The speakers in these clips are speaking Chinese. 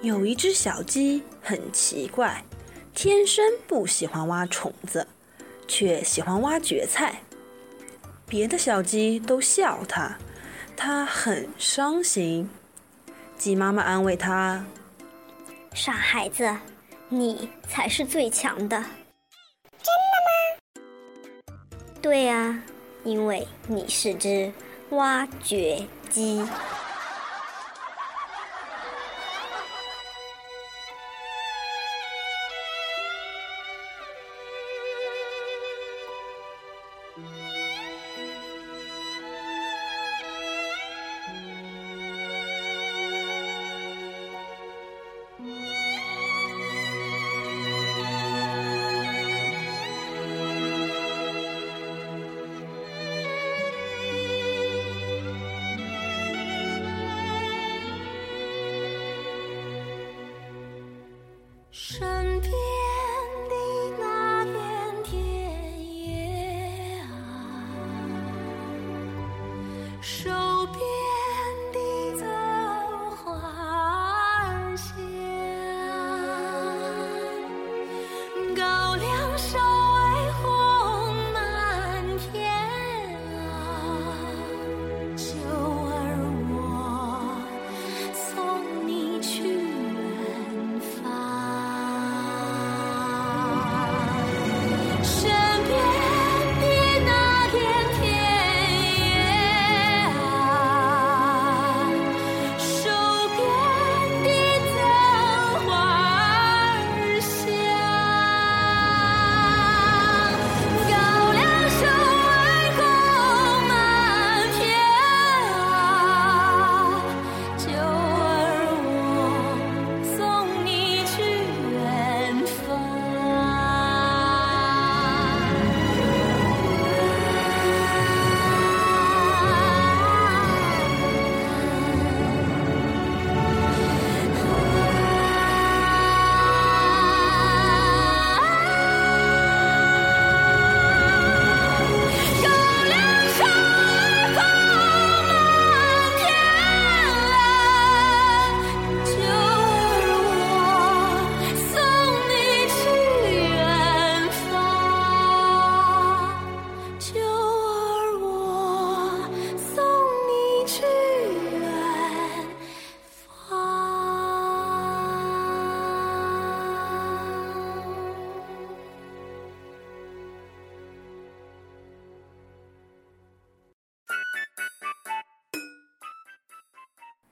有一只小鸡很奇怪，天生不喜欢挖虫子，却喜欢挖蕨菜。别的小鸡都笑它，它很伤心。鸡妈妈安慰它：“傻孩子，你才是最强的。”真的吗？对呀，因为你是只挖掘机。山。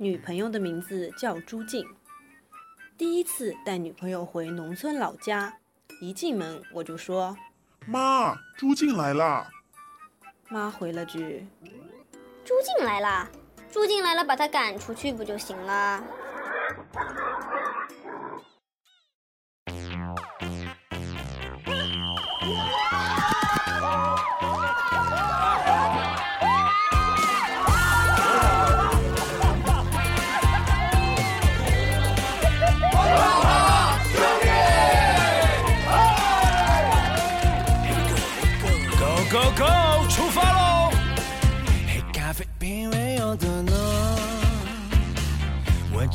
女朋友的名字叫朱静。第一次带女朋友回农村老家，一进门我就说：“妈，朱静来了。”妈回了句：“朱静来了，朱静来了，把她赶出去不就行了？”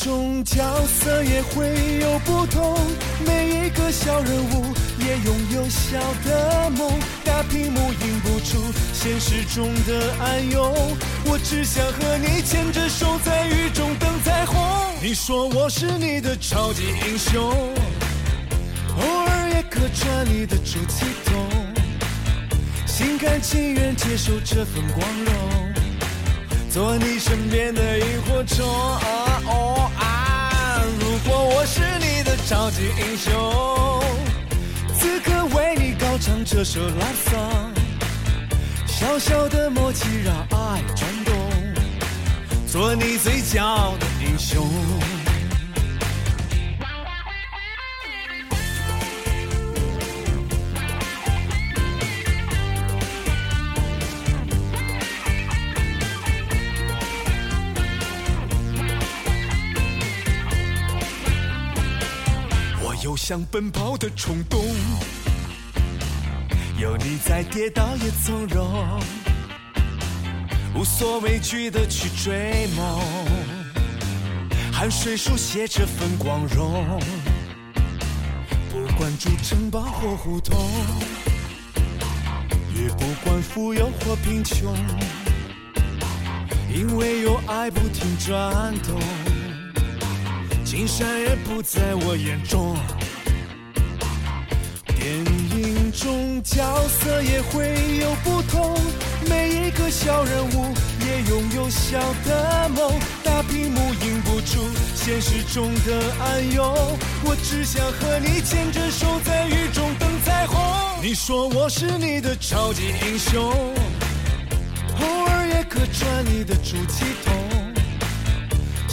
电影中角色也会有不同，每一个小人物也拥有小的梦。大屏幕映不出现实中的暗涌，我只想和你牵着手在雨中等彩虹。你说我是你的超级英雄，偶尔也客串你的出气筒。心甘情愿接受这份光荣，做你身边的萤火虫。超级英雄，此刻为你高唱这首 love song，小小的默契让爱转动，做你最骄傲的英雄。有想奔跑的冲动。有你在，跌倒也从容，无所畏惧的去追梦，汗水书写这份光荣。不管住城堡或胡同，也不管富有或贫穷，因为有爱不停转动，金山也不在我眼中。电影中角色也会有不同，每一个小人物也拥有小的梦。大屏幕映不出现实中的暗涌，我只想和你牵着手在雨中等彩虹。你说我是你的超级英雄，偶尔也客串你的出气筒，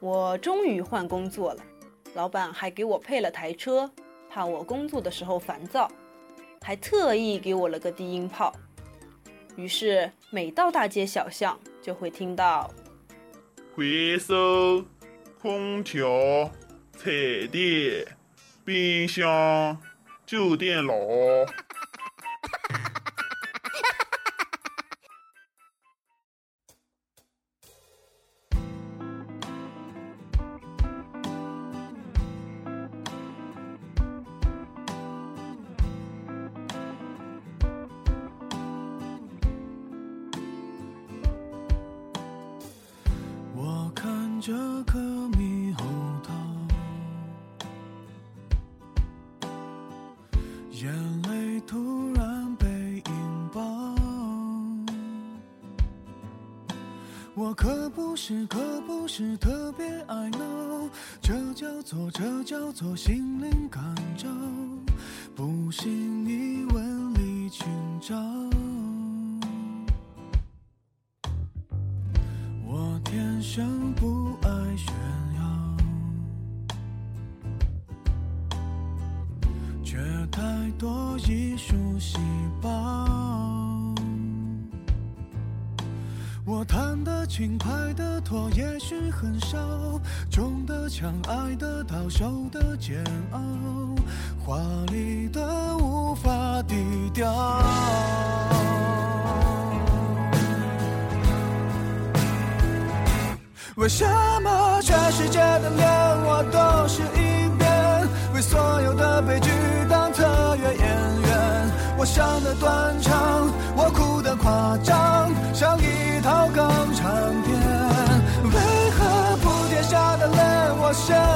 我终于换工作了，老板还给我配了台车，怕我工作的时候烦躁，还特意给我了个低音炮。于是每到大街小巷，就会听到回收、空调、彩电、冰箱、旧电脑。可不是，可不是特别爱闹，这叫做，这叫做心灵感召，我弹得轻，拍得拖，也许很少，中的枪，爱得到，受的煎熬，华丽的无法低调。为什么全世界的脸我都是一遍？为所有的悲剧当特约演员？我伤的断肠，我哭的夸张，show.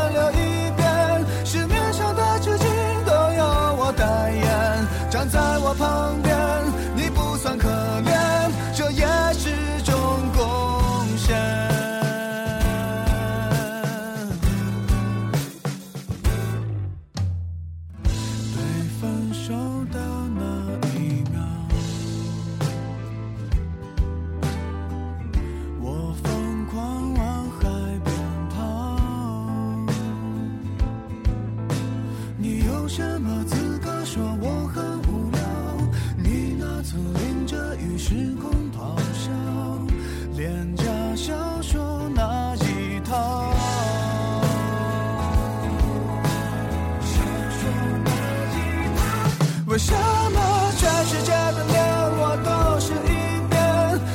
时空咆哮，廉价小说那一套。为什么全世界的脸我都是一遍？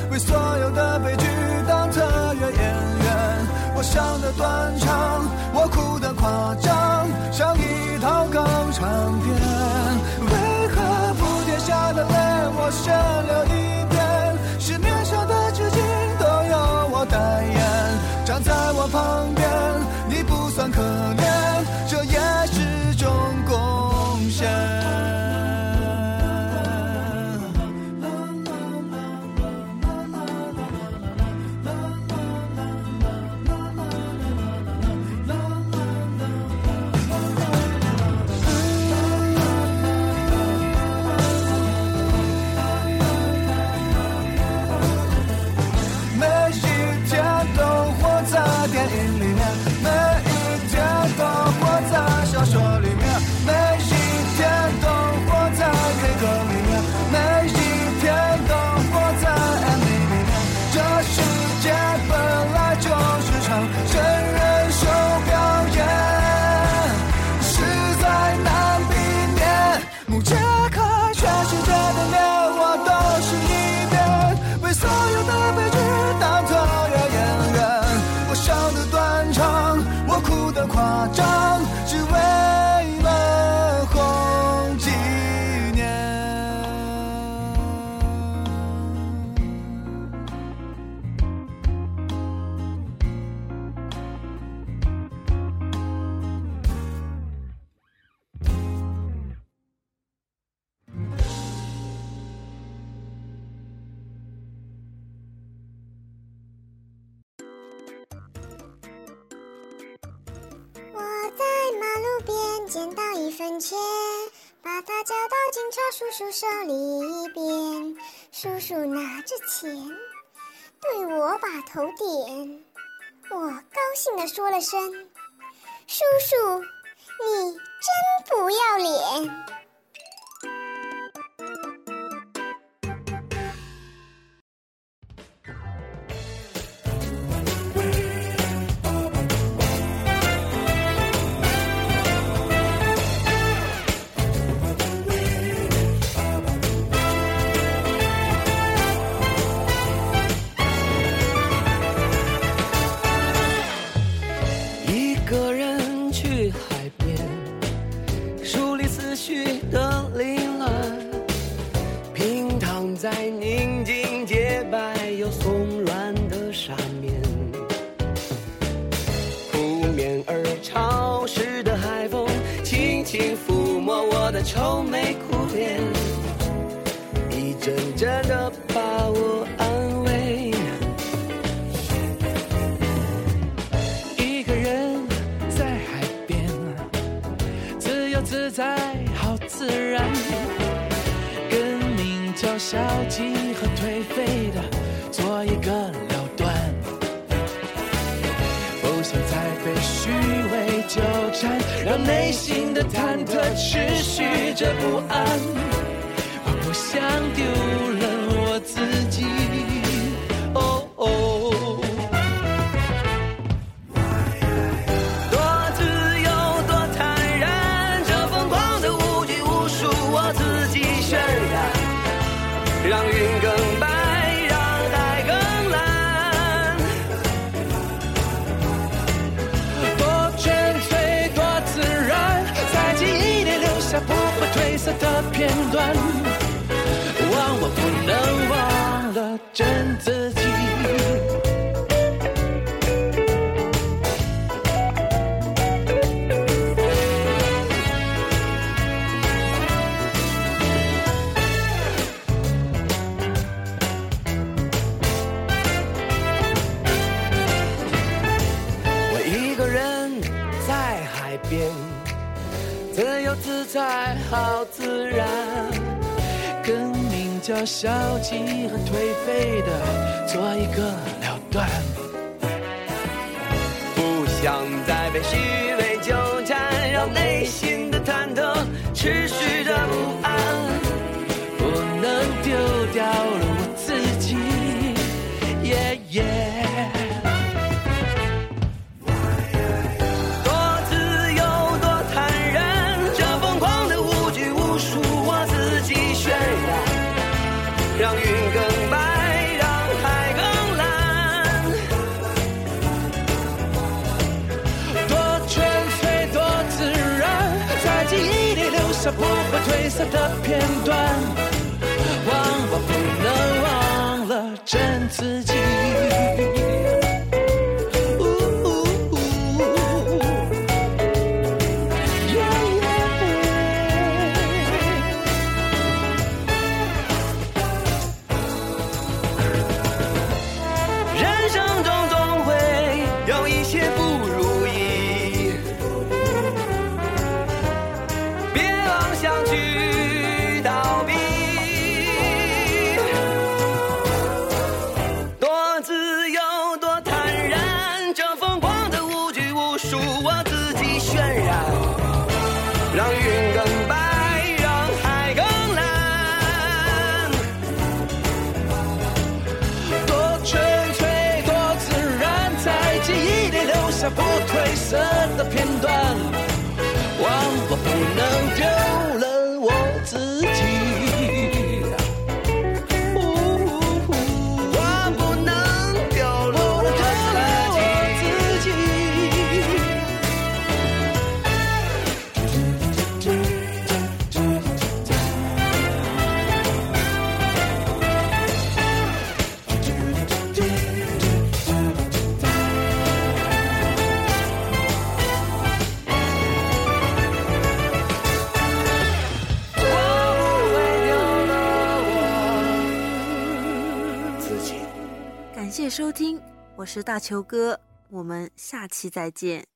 为所有的悲剧当特约演员？我伤的断肠，捡到一分钱，把它交到警察叔叔手里边。叔叔拿着钱，对我把头点。我高兴地说了声：“叔叔，你真不要脸。”愁眉苦脸，一阵阵的把我安慰。一个人在海边，自由自在，好自然。跟名叫消极和颓废的做一个了断，不想再被虚伪纠缠，让内心的忐忑持续着不安。我不想丢了我自己。哦哦。多自由，多坦然，这疯狂的无拘无束，我自己渲染，让云更白，的片段，忘我不能忘了真自己。我一个人在海边，自由自在，好自然。跟名叫消极和颓废的做一个了断，不想再被虚伪纠缠，让内心的忐忑持续着不安，不能丢掉了我自己。耶耶。色的片段，让云更白，让海更蓝，多纯粹，多自然，在记忆里留下不褪色的片段，忘我不能。我是大球哥我们下期再见。